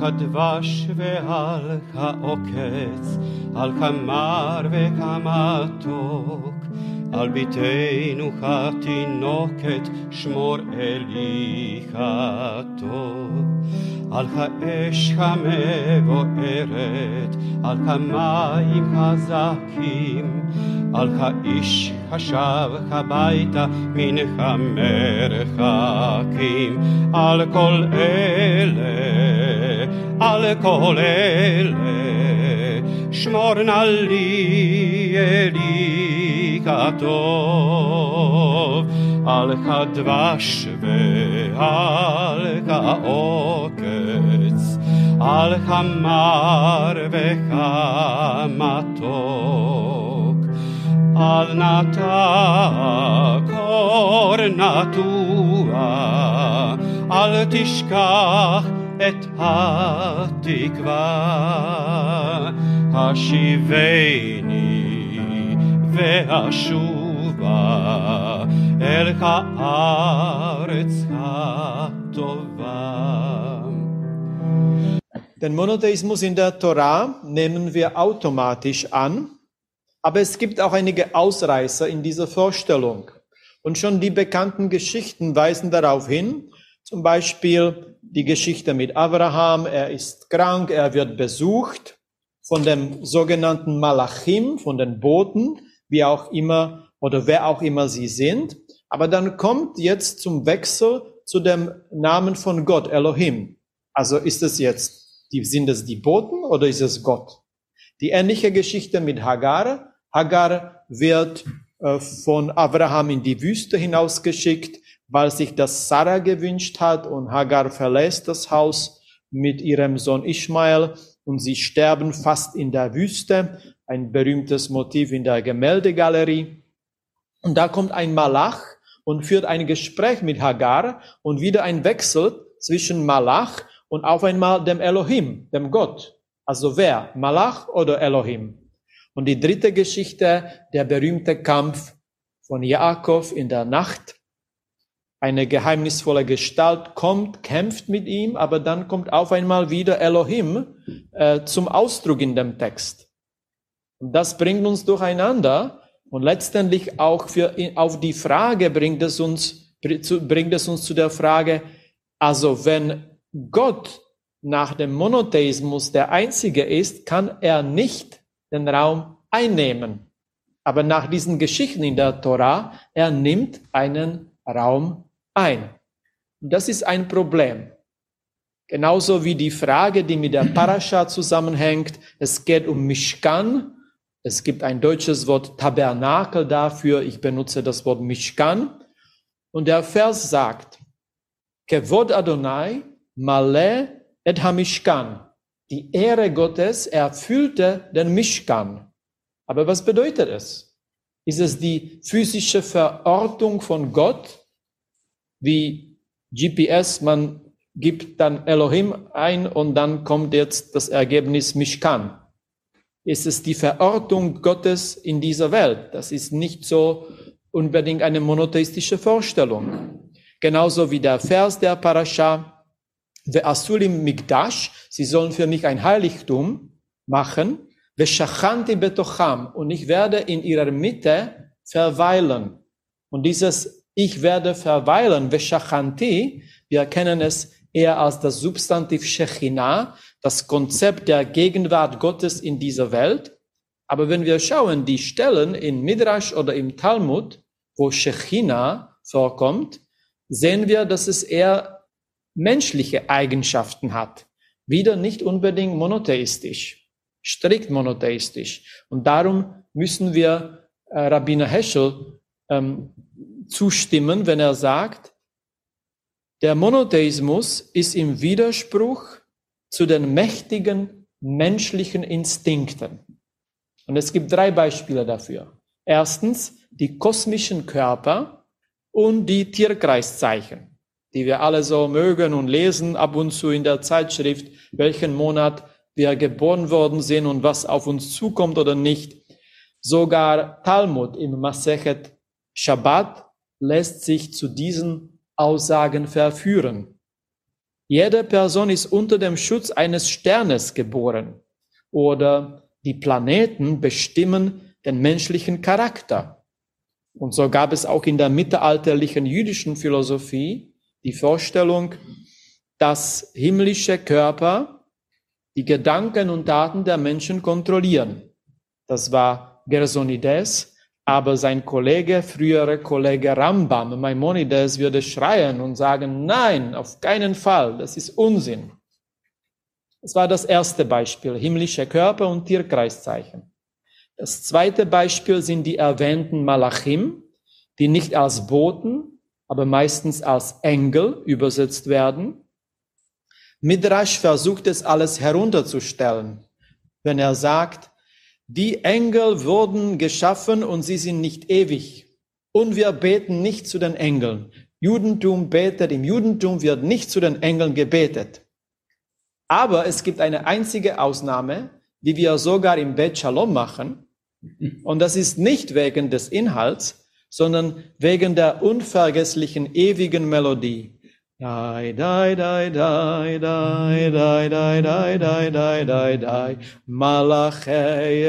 כדבש ועל העוקץ, על כמר וכמתוק, על ביתנו התינוקת, שמור אלי הטוב. על האש המבוערת, על כמים חזקים, על האיש השב הביתה מן המרחקים, על כל אלה, על כל אלה, שמור נא לי אלי katov, alcha dwasz wy, alcha okec, alcha marwecha al alnata kornatua, al tishkach et hatikva, hashiveni השיבני והשובה אל הארץ הטובה. Den Monotheismus in der Torah nehmen wir automatisch an, aber es gibt auch einige Ausreißer in dieser Vorstellung. Und schon die bekannten Geschichten weisen darauf hin, zum Beispiel die Geschichte mit Abraham, er ist krank, er wird besucht von dem sogenannten Malachim, von den Boten, wie auch immer oder wer auch immer sie sind. Aber dann kommt jetzt zum Wechsel zu dem Namen von Gott, Elohim. Also ist es jetzt die, sind es die Boten oder ist es Gott? Die ähnliche Geschichte mit Hagar. Hagar wird äh, von Abraham in die Wüste hinausgeschickt, weil sich das Sarah gewünscht hat und Hagar verlässt das Haus mit ihrem Sohn Ishmael und sie sterben fast in der Wüste. Ein berühmtes Motiv in der Gemäldegalerie. Und da kommt ein Malach und führt ein Gespräch mit Hagar und wieder ein Wechsel zwischen Malach und auf einmal dem Elohim, dem Gott. Also wer? Malach oder Elohim? Und die dritte Geschichte, der berühmte Kampf von Jakob in der Nacht. Eine geheimnisvolle Gestalt kommt, kämpft mit ihm, aber dann kommt auf einmal wieder Elohim äh, zum Ausdruck in dem Text. Und das bringt uns durcheinander und letztendlich auch für, auf die Frage bringt es uns, bringt es uns zu der Frage, also wenn Gott nach dem Monotheismus der Einzige ist, kann er nicht den Raum einnehmen. Aber nach diesen Geschichten in der Tora, er nimmt einen Raum ein. Und das ist ein Problem. Genauso wie die Frage, die mit der Parascha zusammenhängt. Es geht um Mishkan. Es gibt ein deutsches Wort Tabernakel dafür. Ich benutze das Wort Mishkan. Und der Vers sagt, Kevod Adonai Male et Hamishkan. Die Ehre Gottes erfüllte den Mishkan. Aber was bedeutet es? Ist es die physische Verortung von Gott? Wie GPS, man gibt dann Elohim ein und dann kommt jetzt das Ergebnis Mishkan. Ist es die Verortung Gottes in dieser Welt? Das ist nicht so unbedingt eine monotheistische Vorstellung. Genauso wie der Vers der Parascha, Ve'asulim Migdash, sie sollen für mich ein Heiligtum machen, Ve'shachanti betocham, und ich werde in ihrer Mitte verweilen. Und dieses Ich werde verweilen, Ve'shachanti, wir kennen es eher als das Substantiv Shechina, das Konzept der Gegenwart Gottes in dieser Welt. Aber wenn wir schauen, die Stellen in Midrash oder im Talmud, wo Shechina vorkommt, sehen wir, dass es eher menschliche Eigenschaften hat. Wieder nicht unbedingt monotheistisch, strikt monotheistisch. Und darum müssen wir äh, Rabbiner Heschel ähm, zustimmen, wenn er sagt, der Monotheismus ist im Widerspruch zu den mächtigen menschlichen Instinkten. Und es gibt drei Beispiele dafür. Erstens die kosmischen Körper und die Tierkreiszeichen die wir alle so mögen und lesen ab und zu in der Zeitschrift, welchen Monat wir geboren worden sind und was auf uns zukommt oder nicht. Sogar Talmud im Masechet Shabbat lässt sich zu diesen Aussagen verführen. Jede Person ist unter dem Schutz eines Sternes geboren. Oder die Planeten bestimmen den menschlichen Charakter. Und so gab es auch in der mittelalterlichen jüdischen Philosophie die Vorstellung, dass himmlische Körper die Gedanken und Taten der Menschen kontrollieren. Das war Gersonides, aber sein Kollege, frühere Kollege Rambam, Maimonides, würde schreien und sagen, nein, auf keinen Fall, das ist Unsinn. Das war das erste Beispiel, himmlische Körper und Tierkreiszeichen. Das zweite Beispiel sind die erwähnten Malachim, die nicht als Boten, aber meistens als Engel übersetzt werden. Midrash versucht es alles herunterzustellen, wenn er sagt, die Engel wurden geschaffen und sie sind nicht ewig. Und wir beten nicht zu den Engeln. Judentum betet, im Judentum wird nicht zu den Engeln gebetet. Aber es gibt eine einzige Ausnahme, die wir sogar im Bet Shalom machen. Und das ist nicht wegen des Inhalts, sondern wegen der unvergesslichen ewigen Melodie. Dai, dai, dai, dai, dai, dai, dai, dai, dai, dai, dai, dai, Malachei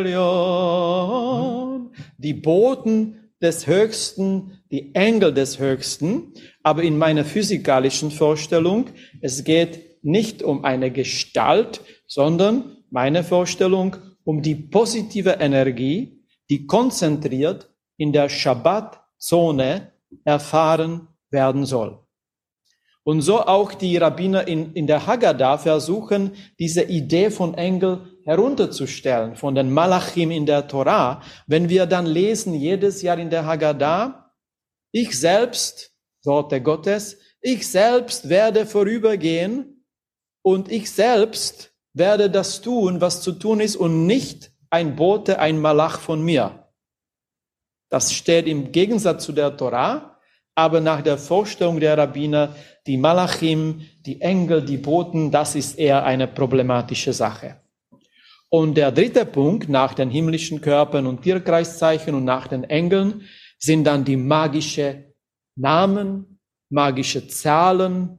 Elion. Die Boten des Höchsten, die Engel des Höchsten, aber in meiner physikalischen Vorstellung, es geht nicht um eine Gestalt, sondern meine Vorstellung um die positive Energie, die konzentriert in der Shabbat-Zone erfahren werden soll. Und so auch die Rabbiner in, in der Haggadah versuchen, diese Idee von Engel herunterzustellen, von den Malachim in der Torah. Wenn wir dann lesen, jedes Jahr in der Haggadah, ich selbst, Worte Gottes, ich selbst werde vorübergehen und ich selbst werde das tun, was zu tun ist und nicht ein Bote, ein Malach von mir. Das steht im Gegensatz zu der Torah, aber nach der Vorstellung der Rabbiner, die Malachim, die Engel, die Boten, das ist eher eine problematische Sache. Und der dritte Punkt nach den himmlischen Körpern und Tierkreiszeichen und nach den Engeln sind dann die magische Namen, magische Zahlen,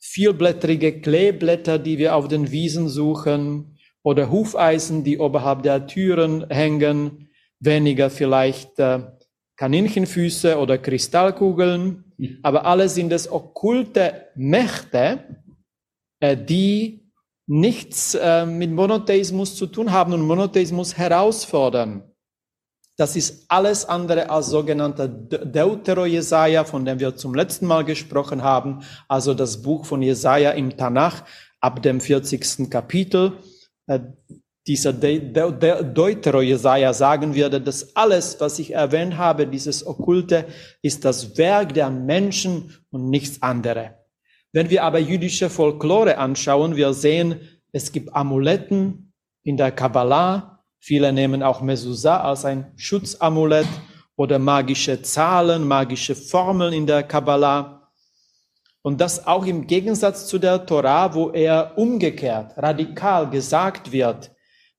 vielblättrige Kleeblätter, die wir auf den Wiesen suchen, oder Hufeisen, die oberhalb der Türen hängen, weniger vielleicht äh, Kaninchenfüße oder Kristallkugeln, mhm. aber alles sind es okkulte Mächte, äh, die nichts äh, mit Monotheismus zu tun haben und Monotheismus herausfordern. Das ist alles andere als sogenannter Deutero-Jesaja, von dem wir zum letzten Mal gesprochen haben, also das Buch von Jesaja im Tanach ab dem 40. Kapitel. Dieser Deutero-Jesaja sagen würde, dass alles, was ich erwähnt habe, dieses Okkulte, ist das Werk der Menschen und nichts anderes. Wenn wir aber jüdische Folklore anschauen, wir sehen, es gibt Amuletten in der Kabbalah. Viele nehmen auch Mezuzah als ein Schutzamulett oder magische Zahlen, magische Formeln in der Kabbalah. Und das auch im Gegensatz zu der Torah, wo er umgekehrt, radikal gesagt wird,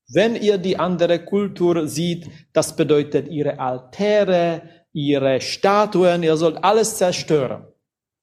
wenn ihr die andere Kultur sieht, das bedeutet ihre Altäre, ihre Statuen, ihr sollt alles zerstören.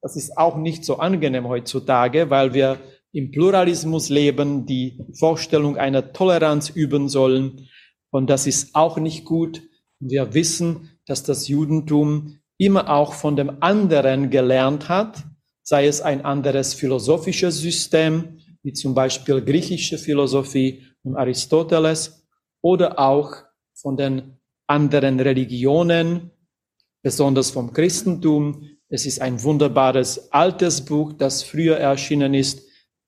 Das ist auch nicht so angenehm heutzutage, weil wir im Pluralismus leben, die Vorstellung einer Toleranz üben sollen. Und das ist auch nicht gut. Wir wissen, dass das Judentum immer auch von dem anderen gelernt hat, sei es ein anderes philosophisches System, wie zum Beispiel griechische Philosophie und Aristoteles oder auch von den anderen Religionen, besonders vom Christentum. Es ist ein wunderbares altes Buch, das früher erschienen ist.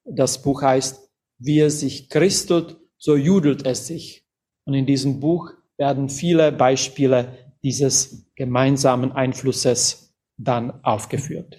Das Buch heißt, wie es sich christelt, so judelt es sich. Und in diesem Buch werden viele Beispiele dieses gemeinsamen Einflusses dann aufgeführt.